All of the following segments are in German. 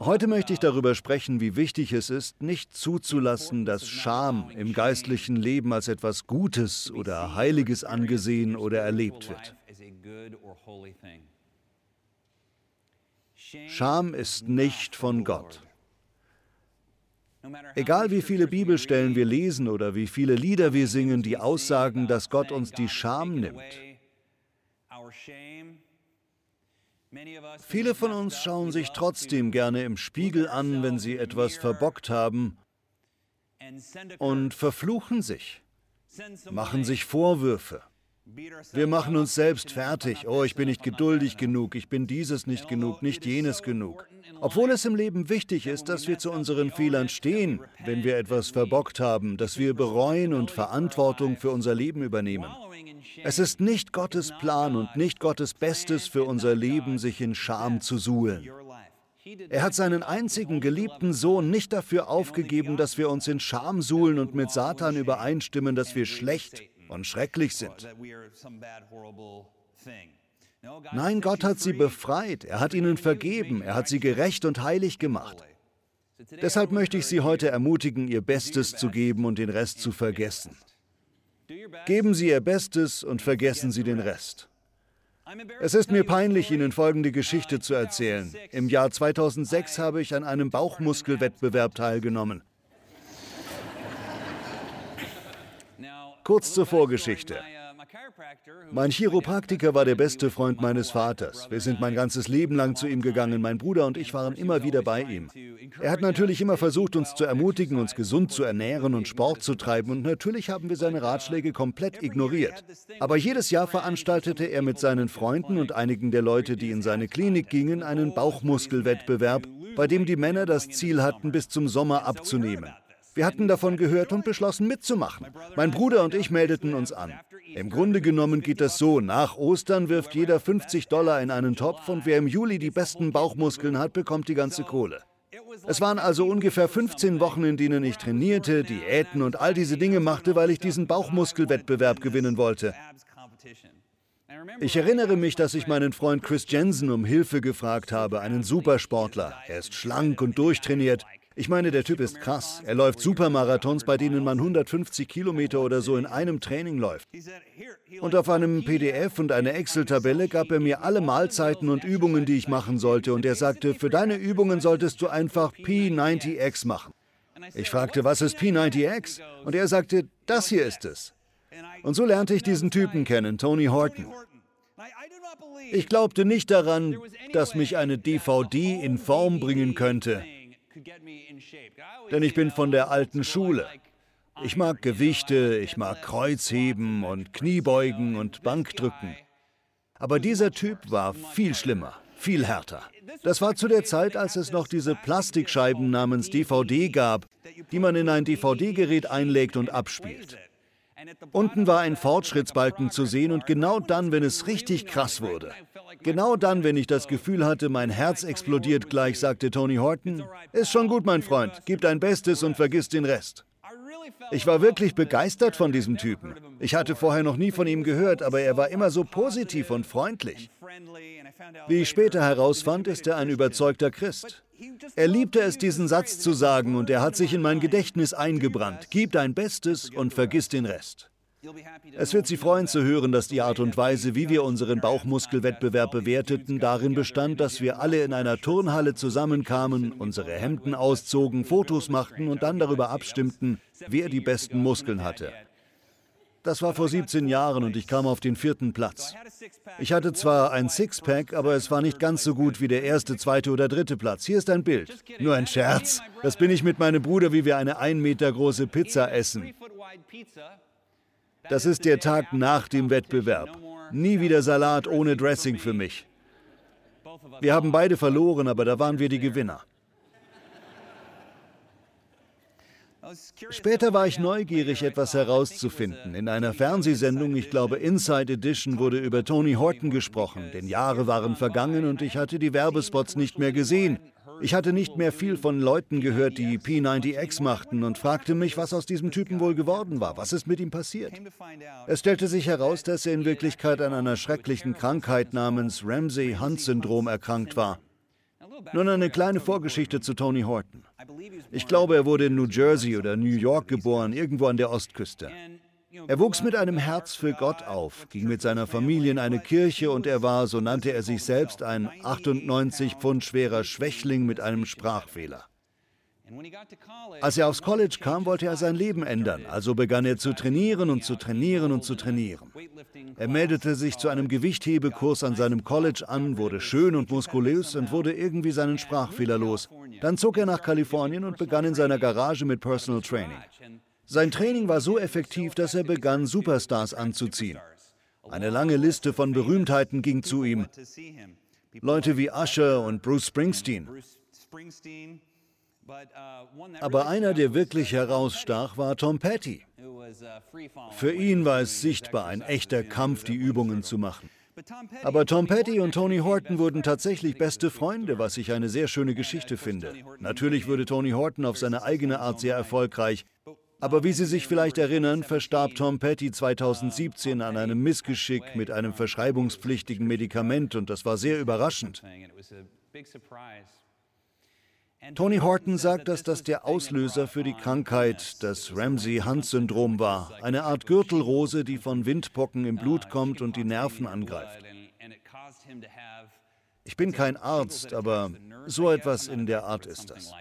Heute möchte ich darüber sprechen, wie wichtig es ist, nicht zuzulassen, dass Scham im geistlichen Leben als etwas Gutes oder Heiliges angesehen oder erlebt wird. Scham ist nicht von Gott. Egal wie viele Bibelstellen wir lesen oder wie viele Lieder wir singen, die aussagen, dass Gott uns die Scham nimmt. Viele von uns schauen sich trotzdem gerne im Spiegel an, wenn sie etwas verbockt haben und verfluchen sich, machen sich Vorwürfe. Wir machen uns selbst fertig. Oh, ich bin nicht geduldig genug, ich bin dieses nicht genug, nicht jenes genug. Obwohl es im Leben wichtig ist, dass wir zu unseren Fehlern stehen, wenn wir etwas verbockt haben, dass wir bereuen und Verantwortung für unser Leben übernehmen. Es ist nicht Gottes Plan und nicht Gottes Bestes für unser Leben, sich in Scham zu suhlen. Er hat seinen einzigen geliebten Sohn nicht dafür aufgegeben, dass wir uns in Scham suhlen und mit Satan übereinstimmen, dass wir schlecht und schrecklich sind. Nein, Gott hat sie befreit, er hat ihnen vergeben, er hat sie gerecht und heilig gemacht. Deshalb möchte ich Sie heute ermutigen, Ihr Bestes zu geben und den Rest zu vergessen. Geben Sie Ihr Bestes und vergessen Sie den Rest. Es ist mir peinlich, Ihnen folgende Geschichte zu erzählen. Im Jahr 2006 habe ich an einem Bauchmuskelwettbewerb teilgenommen. Kurz zur Vorgeschichte. Mein Chiropraktiker war der beste Freund meines Vaters. Wir sind mein ganzes Leben lang zu ihm gegangen. Mein Bruder und ich waren immer wieder bei ihm. Er hat natürlich immer versucht, uns zu ermutigen, uns gesund zu ernähren und Sport zu treiben. Und natürlich haben wir seine Ratschläge komplett ignoriert. Aber jedes Jahr veranstaltete er mit seinen Freunden und einigen der Leute, die in seine Klinik gingen, einen Bauchmuskelwettbewerb, bei dem die Männer das Ziel hatten, bis zum Sommer abzunehmen. Wir hatten davon gehört und beschlossen mitzumachen. Mein Bruder und ich meldeten uns an. Im Grunde genommen geht das so, nach Ostern wirft jeder 50 Dollar in einen Topf und wer im Juli die besten Bauchmuskeln hat, bekommt die ganze Kohle. Es waren also ungefähr 15 Wochen, in denen ich trainierte, Diäten und all diese Dinge machte, weil ich diesen Bauchmuskelwettbewerb gewinnen wollte. Ich erinnere mich, dass ich meinen Freund Chris Jensen um Hilfe gefragt habe, einen Supersportler. Er ist schlank und durchtrainiert. Ich meine, der Typ ist krass. Er läuft Supermarathons, bei denen man 150 Kilometer oder so in einem Training läuft. Und auf einem PDF und einer Excel-Tabelle gab er mir alle Mahlzeiten und Übungen, die ich machen sollte. Und er sagte, für deine Übungen solltest du einfach P90X machen. Ich fragte, was ist P90X? Und er sagte, das hier ist es. Und so lernte ich diesen Typen kennen, Tony Horton. Ich glaubte nicht daran, dass mich eine DVD in Form bringen könnte. Denn ich bin von der alten Schule. Ich mag Gewichte, ich mag Kreuzheben und Kniebeugen und Bankdrücken. Aber dieser Typ war viel schlimmer, viel härter. Das war zu der Zeit, als es noch diese Plastikscheiben namens DVD gab, die man in ein DVD-Gerät einlegt und abspielt. Unten war ein Fortschrittsbalken zu sehen und genau dann, wenn es richtig krass wurde, genau dann, wenn ich das Gefühl hatte, mein Herz explodiert gleich, sagte Tony Horton, ist schon gut, mein Freund, gib dein Bestes und vergiss den Rest. Ich war wirklich begeistert von diesem Typen. Ich hatte vorher noch nie von ihm gehört, aber er war immer so positiv und freundlich. Wie ich später herausfand, ist er ein überzeugter Christ. Er liebte es, diesen Satz zu sagen, und er hat sich in mein Gedächtnis eingebrannt. Gib dein Bestes und vergiss den Rest. Es wird Sie freuen zu hören, dass die Art und Weise, wie wir unseren Bauchmuskelwettbewerb bewerteten, darin bestand, dass wir alle in einer Turnhalle zusammenkamen, unsere Hemden auszogen, Fotos machten und dann darüber abstimmten, wer die besten Muskeln hatte. Das war vor 17 Jahren und ich kam auf den vierten Platz. Ich hatte zwar ein Sixpack, aber es war nicht ganz so gut wie der erste, zweite oder dritte Platz. Hier ist ein Bild. Nur ein Scherz. Das bin ich mit meinem Bruder, wie wir eine ein Meter große Pizza essen. Das ist der Tag nach dem Wettbewerb. Nie wieder Salat ohne Dressing für mich. Wir haben beide verloren, aber da waren wir die Gewinner. Später war ich neugierig, etwas herauszufinden. In einer Fernsehsendung, ich glaube Inside Edition, wurde über Tony Horton gesprochen, denn Jahre waren vergangen und ich hatte die Werbespots nicht mehr gesehen. Ich hatte nicht mehr viel von Leuten gehört, die P90X machten und fragte mich, was aus diesem Typen wohl geworden war. Was ist mit ihm passiert? Es stellte sich heraus, dass er in Wirklichkeit an einer schrecklichen Krankheit namens Ramsey-Hunt-Syndrom erkrankt war. Nun eine kleine Vorgeschichte zu Tony Horton. Ich glaube, er wurde in New Jersey oder New York geboren, irgendwo an der Ostküste. Er wuchs mit einem Herz für Gott auf, ging mit seiner Familie in eine Kirche und er war, so nannte er sich selbst, ein 98 Pfund schwerer Schwächling mit einem Sprachfehler. Als er aufs College kam, wollte er sein Leben ändern, also begann er zu trainieren und zu trainieren und zu trainieren. Er meldete sich zu einem Gewichthebekurs an seinem College an, wurde schön und muskulös und wurde irgendwie seinen Sprachfehler los. Dann zog er nach Kalifornien und begann in seiner Garage mit Personal Training. Sein Training war so effektiv, dass er begann, Superstars anzuziehen. Eine lange Liste von Berühmtheiten ging zu ihm. Leute wie Usher und Bruce Springsteen. Aber einer, der wirklich herausstach, war Tom Petty. Für ihn war es sichtbar ein echter Kampf, die Übungen zu machen. Aber Tom Petty und Tony Horton wurden tatsächlich beste Freunde, was ich eine sehr schöne Geschichte finde. Natürlich wurde Tony Horton auf seine eigene Art sehr erfolgreich, aber wie Sie sich vielleicht erinnern, verstarb Tom Petty 2017 an einem Missgeschick mit einem verschreibungspflichtigen Medikament und das war sehr überraschend. Tony Horton sagt, dass das der Auslöser für die Krankheit, das Ramsey-Hunt-Syndrom war, eine Art Gürtelrose, die von Windpocken im Blut kommt und die Nerven angreift. Ich bin kein Arzt, aber so etwas in der Art ist das.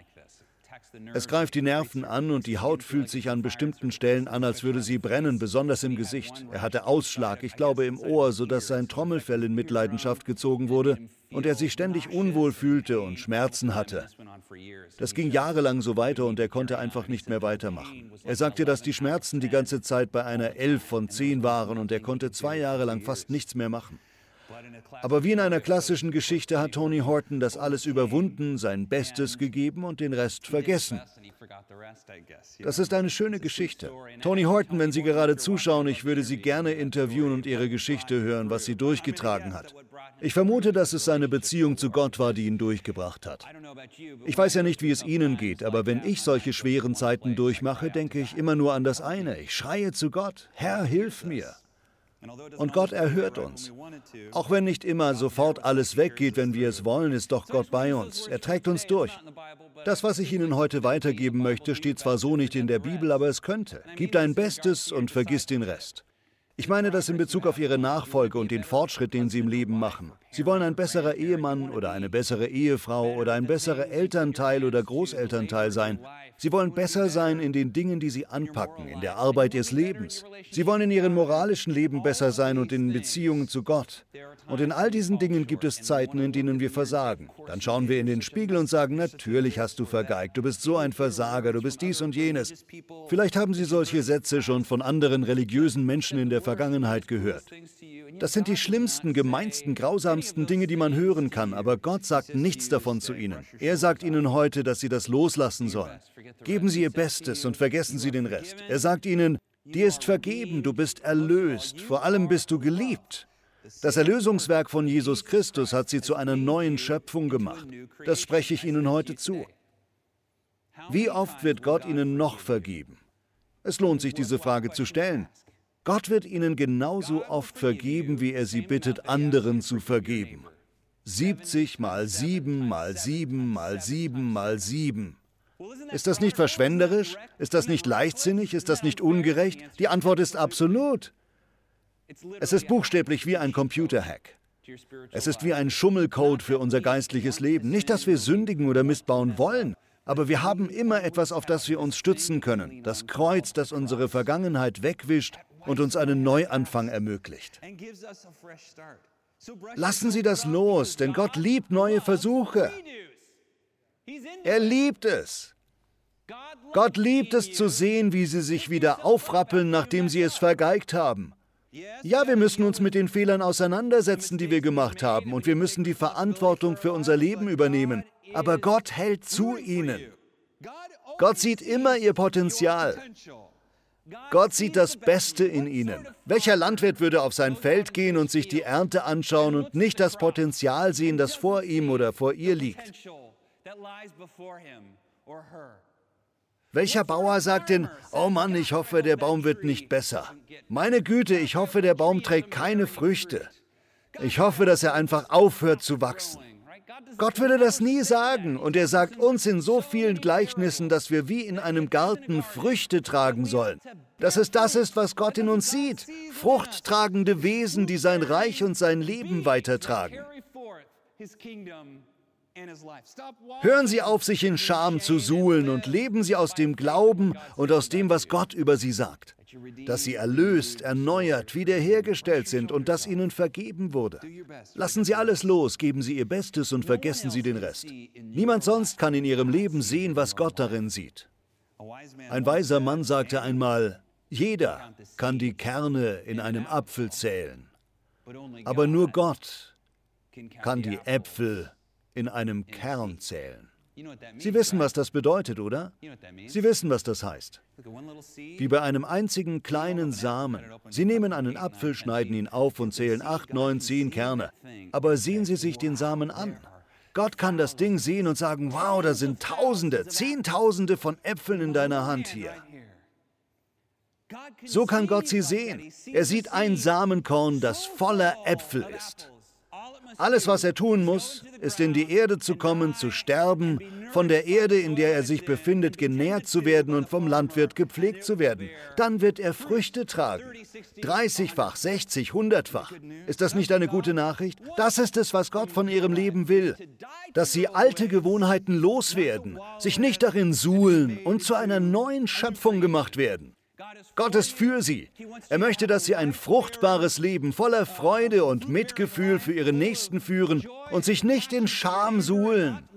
Es greift die Nerven an und die Haut fühlt sich an bestimmten Stellen an, als würde sie brennen, besonders im Gesicht. Er hatte Ausschlag, ich glaube im Ohr, sodass sein Trommelfell in Mitleidenschaft gezogen wurde und er sich ständig unwohl fühlte und Schmerzen hatte. Das ging jahrelang so weiter und er konnte einfach nicht mehr weitermachen. Er sagte, dass die Schmerzen die ganze Zeit bei einer 11 von 10 waren und er konnte zwei Jahre lang fast nichts mehr machen. Aber wie in einer klassischen Geschichte hat Tony Horton das alles überwunden, sein Bestes gegeben und den Rest vergessen. Das ist eine schöne Geschichte. Tony Horton, wenn Sie gerade zuschauen, ich würde Sie gerne interviewen und Ihre Geschichte hören, was sie durchgetragen hat. Ich vermute, dass es seine Beziehung zu Gott war, die ihn durchgebracht hat. Ich weiß ja nicht, wie es Ihnen geht, aber wenn ich solche schweren Zeiten durchmache, denke ich immer nur an das eine. Ich schreie zu Gott, Herr, hilf mir. Und Gott erhört uns. Auch wenn nicht immer sofort alles weggeht, wenn wir es wollen, ist doch Gott bei uns. Er trägt uns durch. Das, was ich Ihnen heute weitergeben möchte, steht zwar so nicht in der Bibel, aber es könnte. Gib dein Bestes und vergiss den Rest. Ich meine das in Bezug auf Ihre Nachfolge und den Fortschritt, den Sie im Leben machen. Sie wollen ein besserer Ehemann oder eine bessere Ehefrau oder ein besserer Elternteil oder Großelternteil sein. Sie wollen besser sein in den Dingen, die sie anpacken, in der Arbeit ihres Lebens. Sie wollen in ihrem moralischen Leben besser sein und in Beziehungen zu Gott. Und in all diesen Dingen gibt es Zeiten, in denen wir versagen. Dann schauen wir in den Spiegel und sagen, natürlich hast du vergeigt, du bist so ein Versager, du bist dies und jenes. Vielleicht haben Sie solche Sätze schon von anderen religiösen Menschen in der Vergangenheit gehört. Das sind die schlimmsten, gemeinsten, grausamsten Dinge, die man hören kann, aber Gott sagt nichts davon zu ihnen. Er sagt ihnen heute, dass sie das loslassen sollen. Geben Sie Ihr Bestes und vergessen Sie den Rest. Er sagt ihnen, dir ist vergeben, du bist erlöst, vor allem bist du geliebt. Das Erlösungswerk von Jesus Christus hat sie zu einer neuen Schöpfung gemacht. Das spreche ich Ihnen heute zu. Wie oft wird Gott Ihnen noch vergeben? Es lohnt sich, diese Frage zu stellen. Gott wird Ihnen genauso oft vergeben, wie er Sie bittet, anderen zu vergeben. 70 mal 7 mal 7 mal 7 mal 7. Ist das nicht verschwenderisch? Ist das nicht leichtsinnig? Ist das nicht ungerecht? Die Antwort ist absolut. Es ist buchstäblich wie ein Computerhack. Es ist wie ein Schummelcode für unser geistliches Leben. Nicht, dass wir sündigen oder Mist bauen wollen, aber wir haben immer etwas, auf das wir uns stützen können. Das Kreuz, das unsere Vergangenheit wegwischt und uns einen Neuanfang ermöglicht. Lassen Sie das los, denn Gott liebt neue Versuche. Er liebt es. Gott liebt es zu sehen, wie sie sich wieder aufrappeln, nachdem sie es vergeigt haben. Ja, wir müssen uns mit den Fehlern auseinandersetzen, die wir gemacht haben, und wir müssen die Verantwortung für unser Leben übernehmen. Aber Gott hält zu ihnen. Gott sieht immer ihr Potenzial. Gott sieht das Beste in ihnen. Welcher Landwirt würde auf sein Feld gehen und sich die Ernte anschauen und nicht das Potenzial sehen, das vor ihm oder vor ihr liegt? Welcher Bauer sagt denn, oh Mann, ich hoffe, der Baum wird nicht besser. Meine Güte, ich hoffe, der Baum trägt keine Früchte. Ich hoffe, dass er einfach aufhört zu wachsen. Gott würde das nie sagen und er sagt uns in so vielen Gleichnissen, dass wir wie in einem Garten Früchte tragen sollen. Dass es das ist, was Gott in uns sieht. Fruchttragende Wesen, die sein Reich und sein Leben weitertragen. Hören Sie auf, sich in Scham zu suhlen und leben Sie aus dem Glauben und aus dem, was Gott über Sie sagt. Dass Sie erlöst, erneuert, wiederhergestellt sind und dass Ihnen vergeben wurde. Lassen Sie alles los, geben Sie Ihr Bestes und vergessen Sie den Rest. Niemand sonst kann in Ihrem Leben sehen, was Gott darin sieht. Ein weiser Mann sagte einmal, jeder kann die Kerne in einem Apfel zählen, aber nur Gott kann die Äpfel in einem Kern zählen. Sie wissen, was das bedeutet, oder? Sie wissen, was das heißt. Wie bei einem einzigen kleinen Samen. Sie nehmen einen Apfel, schneiden ihn auf und zählen acht, neun, zehn Kerne. Aber sehen Sie sich den Samen an. Gott kann das Ding sehen und sagen, wow, da sind Tausende, Zehntausende von Äpfeln in deiner Hand hier. So kann Gott sie sehen. Er sieht ein Samenkorn, das voller Äpfel ist. Alles, was er tun muss, ist in die Erde zu kommen, zu sterben, von der Erde, in der er sich befindet, genährt zu werden und vom Landwirt gepflegt zu werden. Dann wird er Früchte tragen. 30-fach, 60, 100-fach. Ist das nicht eine gute Nachricht? Das ist es, was Gott von ihrem Leben will. Dass sie alte Gewohnheiten loswerden, sich nicht darin suhlen und zu einer neuen Schöpfung gemacht werden. Gott ist für sie. Er möchte, dass sie ein fruchtbares Leben voller Freude und Mitgefühl für ihre Nächsten führen und sich nicht in Scham suhlen.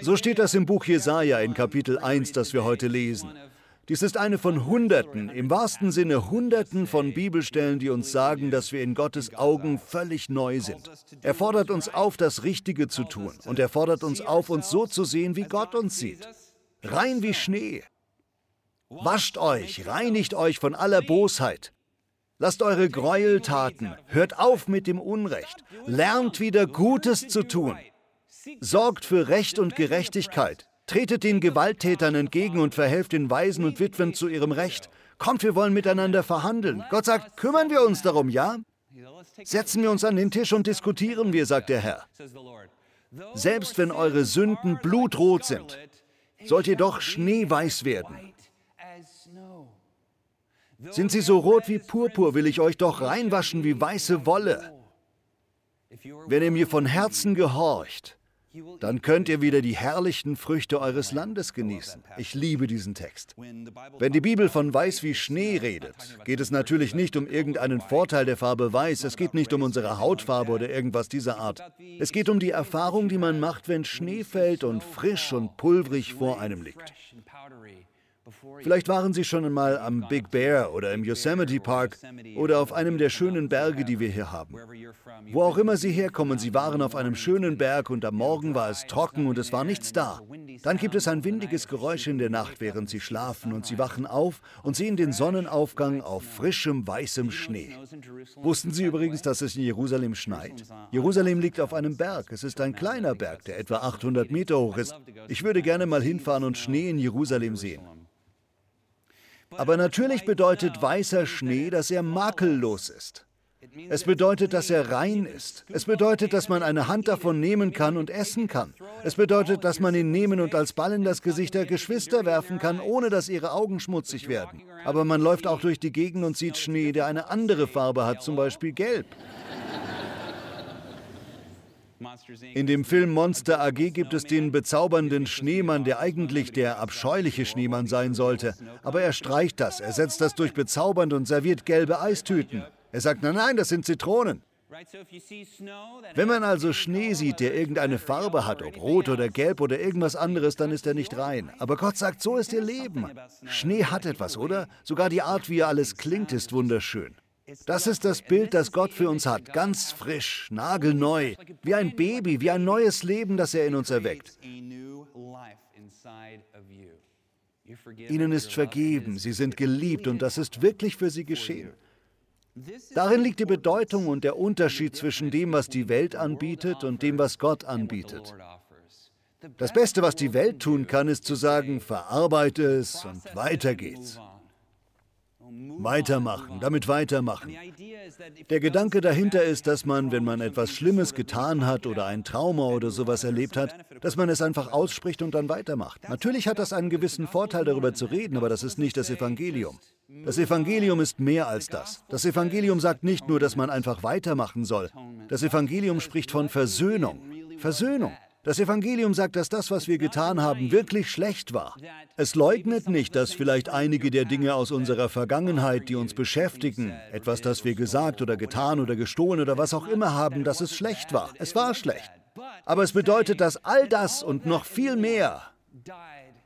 So steht das im Buch Jesaja in Kapitel 1, das wir heute lesen. Dies ist eine von Hunderten, im wahrsten Sinne Hunderten von Bibelstellen, die uns sagen, dass wir in Gottes Augen völlig neu sind. Er fordert uns auf, das Richtige zu tun und er fordert uns auf, uns so zu sehen, wie Gott uns sieht. Rein wie Schnee. Wascht euch, reinigt euch von aller Bosheit. Lasst eure Gräueltaten, hört auf mit dem Unrecht, lernt wieder Gutes zu tun. Sorgt für Recht und Gerechtigkeit, Tretet den Gewalttätern entgegen und verhelft den Waisen und Witwen zu ihrem Recht. Kommt, wir wollen miteinander verhandeln. Gott sagt, kümmern wir uns darum, ja? Setzen wir uns an den Tisch und diskutieren wir, sagt der Herr. Selbst wenn eure Sünden blutrot sind, sollt ihr doch schneeweiß werden. Sind sie so rot wie Purpur, will ich euch doch reinwaschen wie weiße Wolle. Wenn ihr mir von Herzen gehorcht, dann könnt ihr wieder die herrlichen Früchte eures Landes genießen. Ich liebe diesen Text. Wenn die Bibel von weiß wie Schnee redet, geht es natürlich nicht um irgendeinen Vorteil der Farbe weiß, es geht nicht um unsere Hautfarbe oder irgendwas dieser Art. Es geht um die Erfahrung, die man macht, wenn Schnee fällt und frisch und pulverig vor einem liegt. Vielleicht waren Sie schon einmal am Big Bear oder im Yosemite Park oder auf einem der schönen Berge, die wir hier haben. Wo auch immer Sie herkommen, Sie waren auf einem schönen Berg und am Morgen war es trocken und es war nichts da. Dann gibt es ein windiges Geräusch in der Nacht, während Sie schlafen und Sie wachen auf und sehen den Sonnenaufgang auf frischem, weißem Schnee. Wussten Sie übrigens, dass es in Jerusalem schneit? Jerusalem liegt auf einem Berg. Es ist ein kleiner Berg, der etwa 800 Meter hoch ist. Ich würde gerne mal hinfahren und Schnee in Jerusalem sehen. Aber natürlich bedeutet weißer Schnee, dass er makellos ist. Es bedeutet, dass er rein ist. Es bedeutet, dass man eine Hand davon nehmen kann und essen kann. Es bedeutet, dass man ihn nehmen und als Ball in das Gesicht der Geschwister werfen kann, ohne dass ihre Augen schmutzig werden. Aber man läuft auch durch die Gegend und sieht Schnee, der eine andere Farbe hat, zum Beispiel gelb. In dem Film Monster AG gibt es den bezaubernden Schneemann, der eigentlich der abscheuliche Schneemann sein sollte. Aber er streicht das, er setzt das durch bezaubernd und serviert gelbe Eistüten. Er sagt, nein, nein, das sind Zitronen. Wenn man also Schnee sieht, der irgendeine Farbe hat, ob rot oder gelb oder irgendwas anderes, dann ist er nicht rein. Aber Gott sagt, so ist ihr Leben. Schnee hat etwas, oder? Sogar die Art, wie er alles klingt, ist wunderschön. Das ist das Bild, das Gott für uns hat, ganz frisch, nagelneu, wie ein Baby, wie ein neues Leben, das er in uns erweckt. Ihnen ist vergeben, sie sind geliebt und das ist wirklich für sie geschehen. Darin liegt die Bedeutung und der Unterschied zwischen dem, was die Welt anbietet und dem, was Gott anbietet. Das Beste, was die Welt tun kann, ist zu sagen, verarbeite es und weiter geht's. Weitermachen, damit weitermachen. Der Gedanke dahinter ist, dass man, wenn man etwas Schlimmes getan hat oder ein Trauma oder sowas erlebt hat, dass man es einfach ausspricht und dann weitermacht. Natürlich hat das einen gewissen Vorteil, darüber zu reden, aber das ist nicht das Evangelium. Das Evangelium ist mehr als das. Das Evangelium sagt nicht nur, dass man einfach weitermachen soll. Das Evangelium spricht von Versöhnung. Versöhnung. Das Evangelium sagt, dass das, was wir getan haben, wirklich schlecht war. Es leugnet nicht, dass vielleicht einige der Dinge aus unserer Vergangenheit, die uns beschäftigen, etwas, das wir gesagt oder getan oder gestohlen oder was auch immer haben, dass es schlecht war. Es war schlecht. Aber es bedeutet, dass all das und noch viel mehr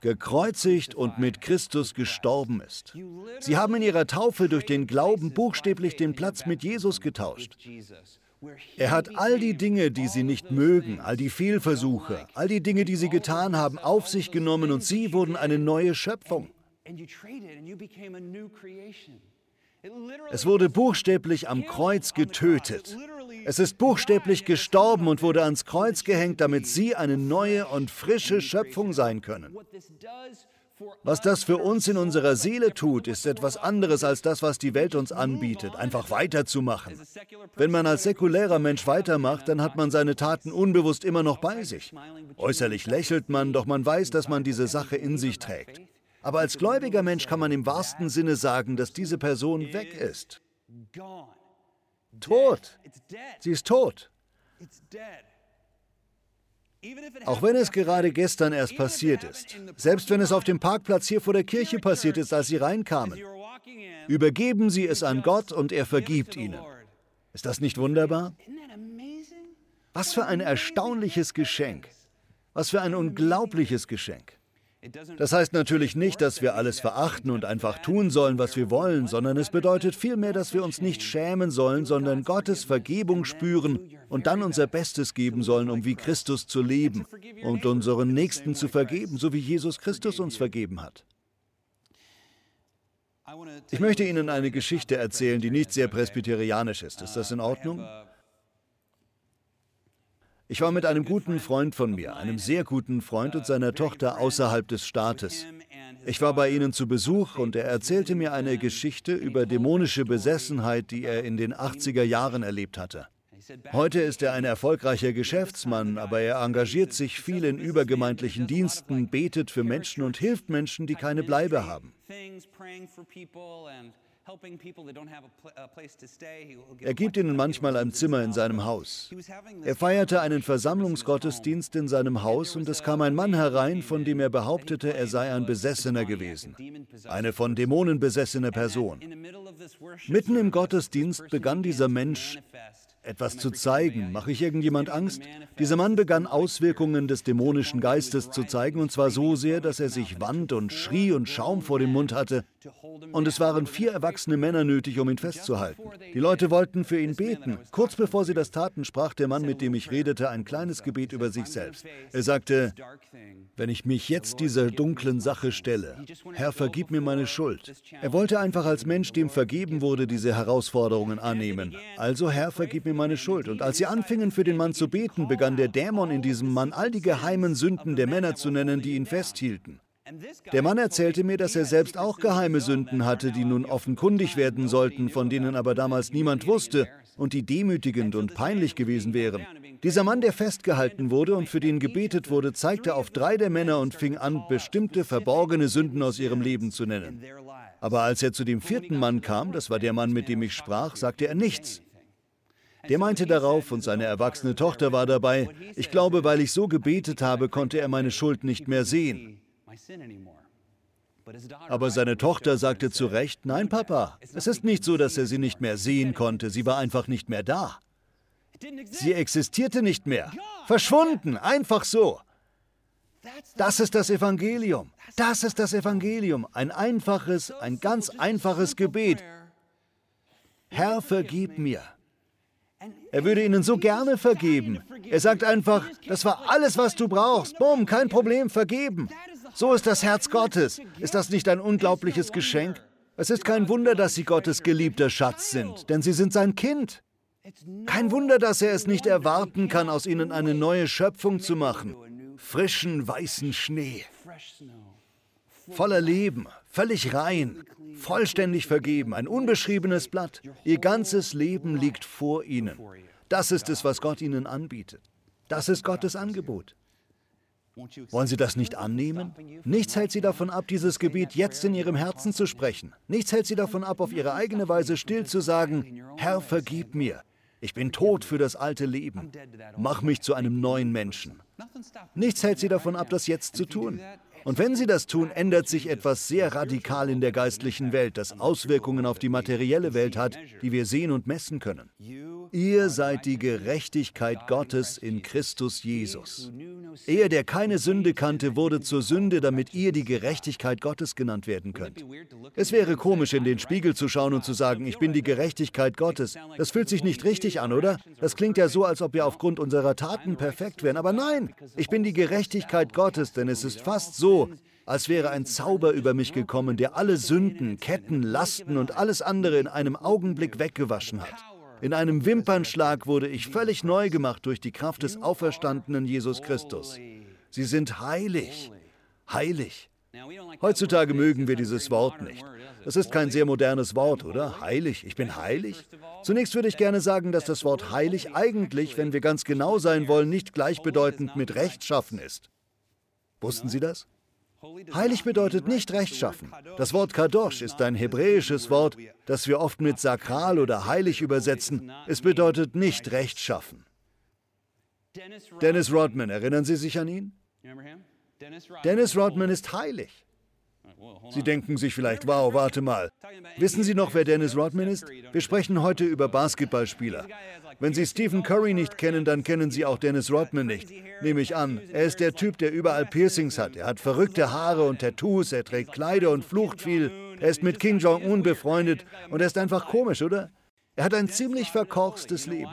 gekreuzigt und mit Christus gestorben ist. Sie haben in ihrer Taufe durch den Glauben buchstäblich den Platz mit Jesus getauscht. Er hat all die Dinge, die sie nicht mögen, all die Fehlversuche, all die Dinge, die sie getan haben, auf sich genommen und sie wurden eine neue Schöpfung. Es wurde buchstäblich am Kreuz getötet. Es ist buchstäblich gestorben und wurde ans Kreuz gehängt, damit sie eine neue und frische Schöpfung sein können. Was das für uns in unserer Seele tut, ist etwas anderes als das, was die Welt uns anbietet, einfach weiterzumachen. Wenn man als säkulärer Mensch weitermacht, dann hat man seine Taten unbewusst immer noch bei sich. Äußerlich lächelt man, doch man weiß, dass man diese Sache in sich trägt. Aber als gläubiger Mensch kann man im wahrsten Sinne sagen, dass diese Person weg ist. Tot. Sie ist tot. Auch wenn es gerade gestern erst passiert ist, selbst wenn es auf dem Parkplatz hier vor der Kirche passiert ist, als Sie reinkamen, übergeben Sie es an Gott und er vergibt Ihnen. Ist das nicht wunderbar? Was für ein erstaunliches Geschenk. Was für ein unglaubliches Geschenk. Das heißt natürlich nicht, dass wir alles verachten und einfach tun sollen, was wir wollen, sondern es bedeutet vielmehr, dass wir uns nicht schämen sollen, sondern Gottes Vergebung spüren und dann unser Bestes geben sollen, um wie Christus zu leben und unseren Nächsten zu vergeben, so wie Jesus Christus uns vergeben hat. Ich möchte Ihnen eine Geschichte erzählen, die nicht sehr presbyterianisch ist. Ist das in Ordnung? Ich war mit einem guten Freund von mir, einem sehr guten Freund und seiner Tochter außerhalb des Staates. Ich war bei ihnen zu Besuch und er erzählte mir eine Geschichte über dämonische Besessenheit, die er in den 80er Jahren erlebt hatte. Heute ist er ein erfolgreicher Geschäftsmann, aber er engagiert sich viel in übergemeindlichen Diensten, betet für Menschen und hilft Menschen, die keine Bleibe haben. Er gibt ihnen manchmal ein Zimmer in seinem Haus. Er feierte einen Versammlungsgottesdienst in seinem Haus und es kam ein Mann herein, von dem er behauptete, er sei ein Besessener gewesen. Eine von Dämonen besessene Person. Mitten im Gottesdienst begann dieser Mensch etwas zu zeigen. Mache ich irgendjemand Angst? Dieser Mann begann Auswirkungen des dämonischen Geistes zu zeigen, und zwar so sehr, dass er sich wand und schrie und Schaum vor dem Mund hatte. Und es waren vier erwachsene Männer nötig, um ihn festzuhalten. Die Leute wollten für ihn beten. Kurz bevor sie das taten, sprach der Mann, mit dem ich redete, ein kleines Gebet über sich selbst. Er sagte, wenn ich mich jetzt dieser dunklen Sache stelle, Herr, vergib mir meine Schuld. Er wollte einfach als Mensch, dem vergeben wurde, diese Herausforderungen annehmen. Also, Herr, vergib mir meine Schuld. Und als sie anfingen, für den Mann zu beten, begann der Dämon in diesem Mann all die geheimen Sünden der Männer zu nennen, die ihn festhielten. Der Mann erzählte mir, dass er selbst auch geheime Sünden hatte, die nun offenkundig werden sollten, von denen aber damals niemand wusste und die demütigend und peinlich gewesen wären. Dieser Mann, der festgehalten wurde und für den gebetet wurde, zeigte auf drei der Männer und fing an, bestimmte verborgene Sünden aus ihrem Leben zu nennen. Aber als er zu dem vierten Mann kam, das war der Mann, mit dem ich sprach, sagte er nichts. Der meinte darauf, und seine erwachsene Tochter war dabei, ich glaube, weil ich so gebetet habe, konnte er meine Schuld nicht mehr sehen. Aber seine Tochter sagte zu Recht, nein, Papa, es ist nicht so, dass er sie nicht mehr sehen konnte, sie war einfach nicht mehr da. Sie existierte nicht mehr, verschwunden, einfach so. Das ist das Evangelium. Das ist das Evangelium. Ein einfaches, ein ganz einfaches Gebet. Herr, vergib mir. Er würde ihnen so gerne vergeben. Er sagt einfach, das war alles, was du brauchst. Bumm, kein Problem, vergeben. So ist das Herz Gottes. Ist das nicht ein unglaubliches Geschenk? Es ist kein Wunder, dass sie Gottes geliebter Schatz sind, denn sie sind sein Kind. Kein Wunder, dass er es nicht erwarten kann, aus ihnen eine neue Schöpfung zu machen. Frischen weißen Schnee. Voller Leben, völlig rein, vollständig vergeben, ein unbeschriebenes Blatt. Ihr ganzes Leben liegt vor ihnen. Das ist es, was Gott ihnen anbietet. Das ist Gottes Angebot. Wollen Sie das nicht annehmen? Nichts hält Sie davon ab, dieses Gebet jetzt in Ihrem Herzen zu sprechen. Nichts hält Sie davon ab, auf Ihre eigene Weise still zu sagen, Herr, vergib mir. Ich bin tot für das alte Leben. Mach mich zu einem neuen Menschen. Nichts hält Sie davon ab, das jetzt zu tun. Und wenn sie das tun, ändert sich etwas sehr radikal in der geistlichen Welt, das Auswirkungen auf die materielle Welt hat, die wir sehen und messen können. Ihr seid die Gerechtigkeit Gottes in Christus Jesus. Er, der keine Sünde kannte, wurde zur Sünde, damit ihr die Gerechtigkeit Gottes genannt werden könnt. Es wäre komisch, in den Spiegel zu schauen und zu sagen, ich bin die Gerechtigkeit Gottes. Das fühlt sich nicht richtig an, oder? Das klingt ja so, als ob wir aufgrund unserer Taten perfekt wären. Aber nein, ich bin die Gerechtigkeit Gottes, denn es ist fast als wäre ein Zauber über mich gekommen, der alle Sünden, Ketten, Lasten und alles andere in einem Augenblick weggewaschen hat. In einem Wimpernschlag wurde ich völlig neu gemacht durch die Kraft des auferstandenen Jesus Christus. Sie sind heilig, heilig. Heutzutage mögen wir dieses Wort nicht. Das ist kein sehr modernes Wort, oder? Heilig. Ich bin heilig. Zunächst würde ich gerne sagen, dass das Wort heilig eigentlich, wenn wir ganz genau sein wollen, nicht gleichbedeutend mit rechtschaffen ist. Wussten Sie das? Heilig bedeutet nicht rechtschaffen. Das Wort Kadosh ist ein hebräisches Wort, das wir oft mit sakral oder heilig übersetzen. Es bedeutet nicht rechtschaffen. Dennis Rodman, erinnern Sie sich an ihn? Dennis Rodman ist heilig. Sie denken sich vielleicht, wow, warte mal. Wissen Sie noch, wer Dennis Rodman ist? Wir sprechen heute über Basketballspieler. Wenn Sie Stephen Curry nicht kennen, dann kennen Sie auch Dennis Rodman nicht. Nehme ich an. Er ist der Typ, der überall Piercings hat. Er hat verrückte Haare und Tattoos, er trägt Kleider und flucht viel. Er ist mit King Jong-un befreundet und er ist einfach komisch, oder? Er hat ein ziemlich verkorkstes Leben.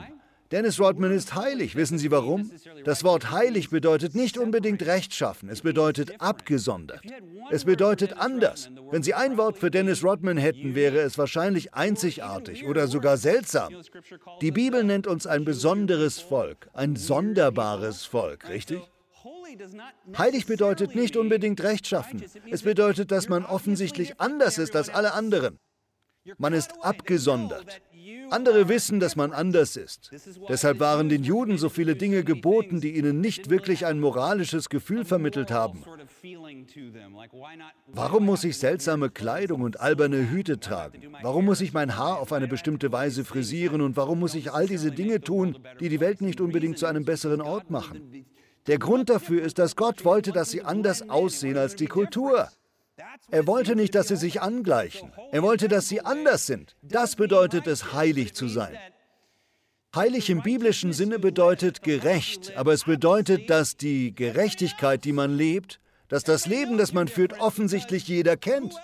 Dennis Rodman ist heilig. Wissen Sie warum? Das Wort heilig bedeutet nicht unbedingt rechtschaffen. Es bedeutet abgesondert. Es bedeutet anders. Wenn Sie ein Wort für Dennis Rodman hätten, wäre es wahrscheinlich einzigartig oder sogar seltsam. Die Bibel nennt uns ein besonderes Volk, ein sonderbares Volk, richtig? Heilig bedeutet nicht unbedingt rechtschaffen. Es bedeutet, dass man offensichtlich anders ist als alle anderen. Man ist abgesondert. Andere wissen, dass man anders ist. Deshalb waren den Juden so viele Dinge geboten, die ihnen nicht wirklich ein moralisches Gefühl vermittelt haben. Warum muss ich seltsame Kleidung und alberne Hüte tragen? Warum muss ich mein Haar auf eine bestimmte Weise frisieren? Und warum muss ich all diese Dinge tun, die die Welt nicht unbedingt zu einem besseren Ort machen? Der Grund dafür ist, dass Gott wollte, dass sie anders aussehen als die Kultur. Er wollte nicht, dass sie sich angleichen. Er wollte, dass sie anders sind. Das bedeutet es, heilig zu sein. Heilig im biblischen Sinne bedeutet gerecht, aber es bedeutet, dass die Gerechtigkeit, die man lebt, dass das Leben, das man führt, offensichtlich jeder kennt.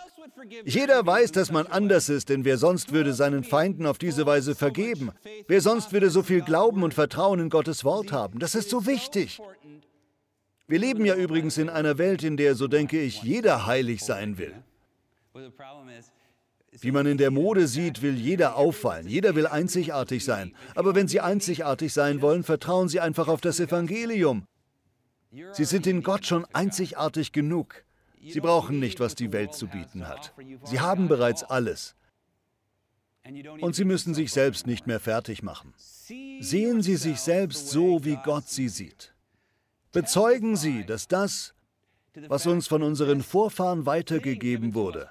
Jeder weiß, dass man anders ist, denn wer sonst würde seinen Feinden auf diese Weise vergeben? Wer sonst würde so viel Glauben und Vertrauen in Gottes Wort haben? Das ist so wichtig. Wir leben ja übrigens in einer Welt, in der, so denke ich, jeder heilig sein will. Wie man in der Mode sieht, will jeder auffallen, jeder will einzigartig sein. Aber wenn Sie einzigartig sein wollen, vertrauen Sie einfach auf das Evangelium. Sie sind in Gott schon einzigartig genug. Sie brauchen nicht, was die Welt zu bieten hat. Sie haben bereits alles. Und Sie müssen sich selbst nicht mehr fertig machen. Sehen Sie sich selbst so, wie Gott Sie sieht. Bezeugen Sie, dass das, was uns von unseren Vorfahren weitergegeben wurde,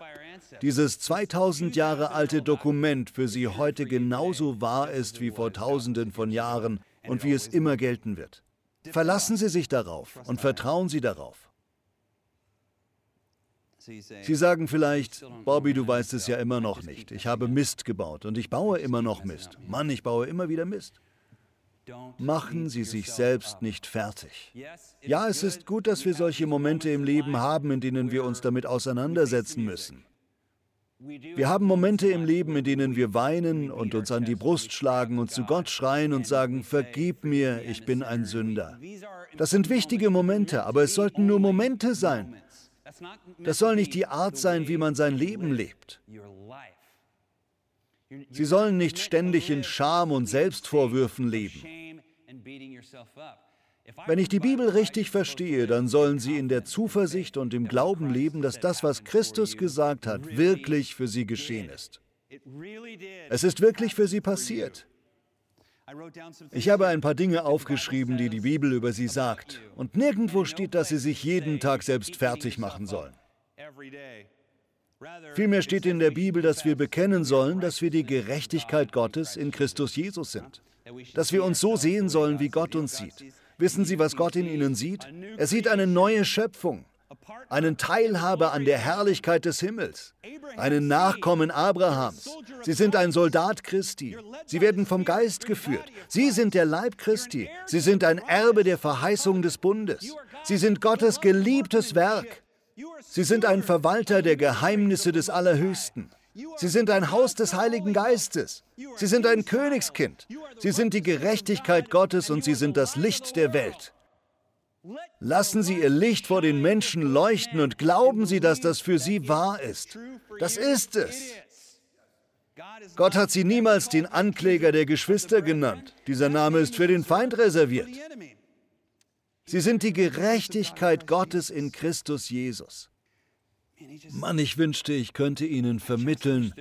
dieses 2000 Jahre alte Dokument für Sie heute genauso wahr ist wie vor Tausenden von Jahren und wie es immer gelten wird. Verlassen Sie sich darauf und vertrauen Sie darauf. Sie sagen vielleicht, Bobby, du weißt es ja immer noch nicht. Ich habe Mist gebaut und ich baue immer noch Mist. Mann, ich baue immer wieder Mist. Machen Sie sich selbst nicht fertig. Ja, es ist gut, dass wir solche Momente im Leben haben, in denen wir uns damit auseinandersetzen müssen. Wir haben Momente im Leben, in denen wir weinen und uns an die Brust schlagen und zu Gott schreien und sagen, vergib mir, ich bin ein Sünder. Das sind wichtige Momente, aber es sollten nur Momente sein. Das soll nicht die Art sein, wie man sein Leben lebt. Sie sollen nicht ständig in Scham und Selbstvorwürfen leben. Wenn ich die Bibel richtig verstehe, dann sollen sie in der Zuversicht und im Glauben leben, dass das, was Christus gesagt hat, wirklich für sie geschehen ist. Es ist wirklich für sie passiert. Ich habe ein paar Dinge aufgeschrieben, die die Bibel über sie sagt. Und nirgendwo steht, dass sie sich jeden Tag selbst fertig machen sollen. Vielmehr steht in der Bibel, dass wir bekennen sollen, dass wir die Gerechtigkeit Gottes in Christus Jesus sind. Dass wir uns so sehen sollen, wie Gott uns sieht. Wissen Sie, was Gott in ihnen sieht? Er sieht eine neue Schöpfung, einen Teilhaber an der Herrlichkeit des Himmels, einen Nachkommen Abrahams. Sie sind ein Soldat Christi. Sie werden vom Geist geführt. Sie sind der Leib Christi. Sie sind ein Erbe der Verheißung des Bundes. Sie sind Gottes geliebtes Werk. Sie sind ein Verwalter der Geheimnisse des Allerhöchsten. Sie sind ein Haus des Heiligen Geistes. Sie sind ein Königskind. Sie sind die Gerechtigkeit Gottes und sie sind das Licht der Welt. Lassen Sie Ihr Licht vor den Menschen leuchten und glauben Sie, dass das für Sie wahr ist. Das ist es. Gott hat Sie niemals den Ankläger der Geschwister genannt. Dieser Name ist für den Feind reserviert. Sie sind die Gerechtigkeit Gottes in Christus Jesus. Mann, ich wünschte, ich könnte Ihnen vermitteln,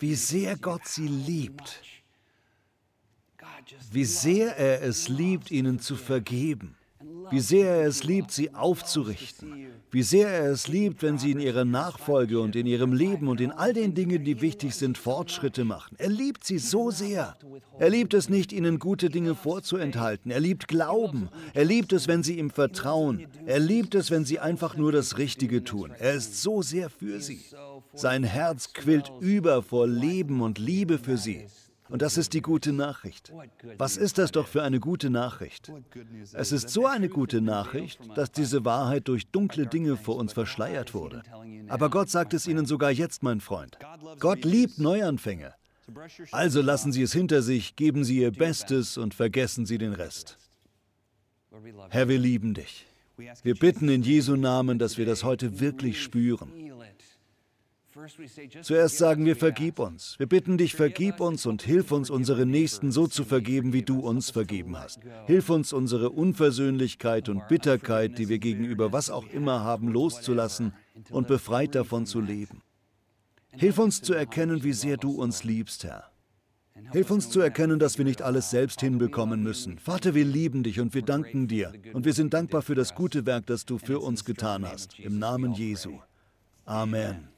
wie sehr Gott Sie liebt, wie sehr er es liebt, Ihnen zu vergeben, wie sehr er es liebt, Sie aufzurichten, wie sehr er es liebt, wenn Sie in Ihrer Nachfolge und in Ihrem Leben und in all den Dingen, die wichtig sind, Fortschritte machen. Er liebt Sie so sehr. Er liebt es nicht, Ihnen gute Dinge vorzuenthalten. Er liebt Glauben. Er liebt es, wenn Sie ihm vertrauen. Er liebt es, wenn Sie einfach nur das Richtige tun. Er ist so sehr für Sie. Sein Herz quillt über vor Leben und Liebe für Sie. Und das ist die gute Nachricht. Was ist das doch für eine gute Nachricht? Es ist so eine gute Nachricht, dass diese Wahrheit durch dunkle Dinge vor uns verschleiert wurde. Aber Gott sagt es Ihnen sogar jetzt, mein Freund. Gott liebt Neuanfänge. Also lassen Sie es hinter sich, geben Sie Ihr Bestes und vergessen Sie den Rest. Herr, wir lieben dich. Wir bitten in Jesu Namen, dass wir das heute wirklich spüren. Zuerst sagen wir, vergib uns. Wir bitten dich, vergib uns und hilf uns, unsere Nächsten so zu vergeben, wie du uns vergeben hast. Hilf uns, unsere Unversöhnlichkeit und Bitterkeit, die wir gegenüber was auch immer haben, loszulassen und befreit davon zu leben. Hilf uns zu erkennen, wie sehr du uns liebst, Herr. Hilf uns zu erkennen, dass wir nicht alles selbst hinbekommen müssen. Vater, wir lieben dich und wir danken dir. Und wir sind dankbar für das gute Werk, das du für uns getan hast. Im Namen Jesu. Amen.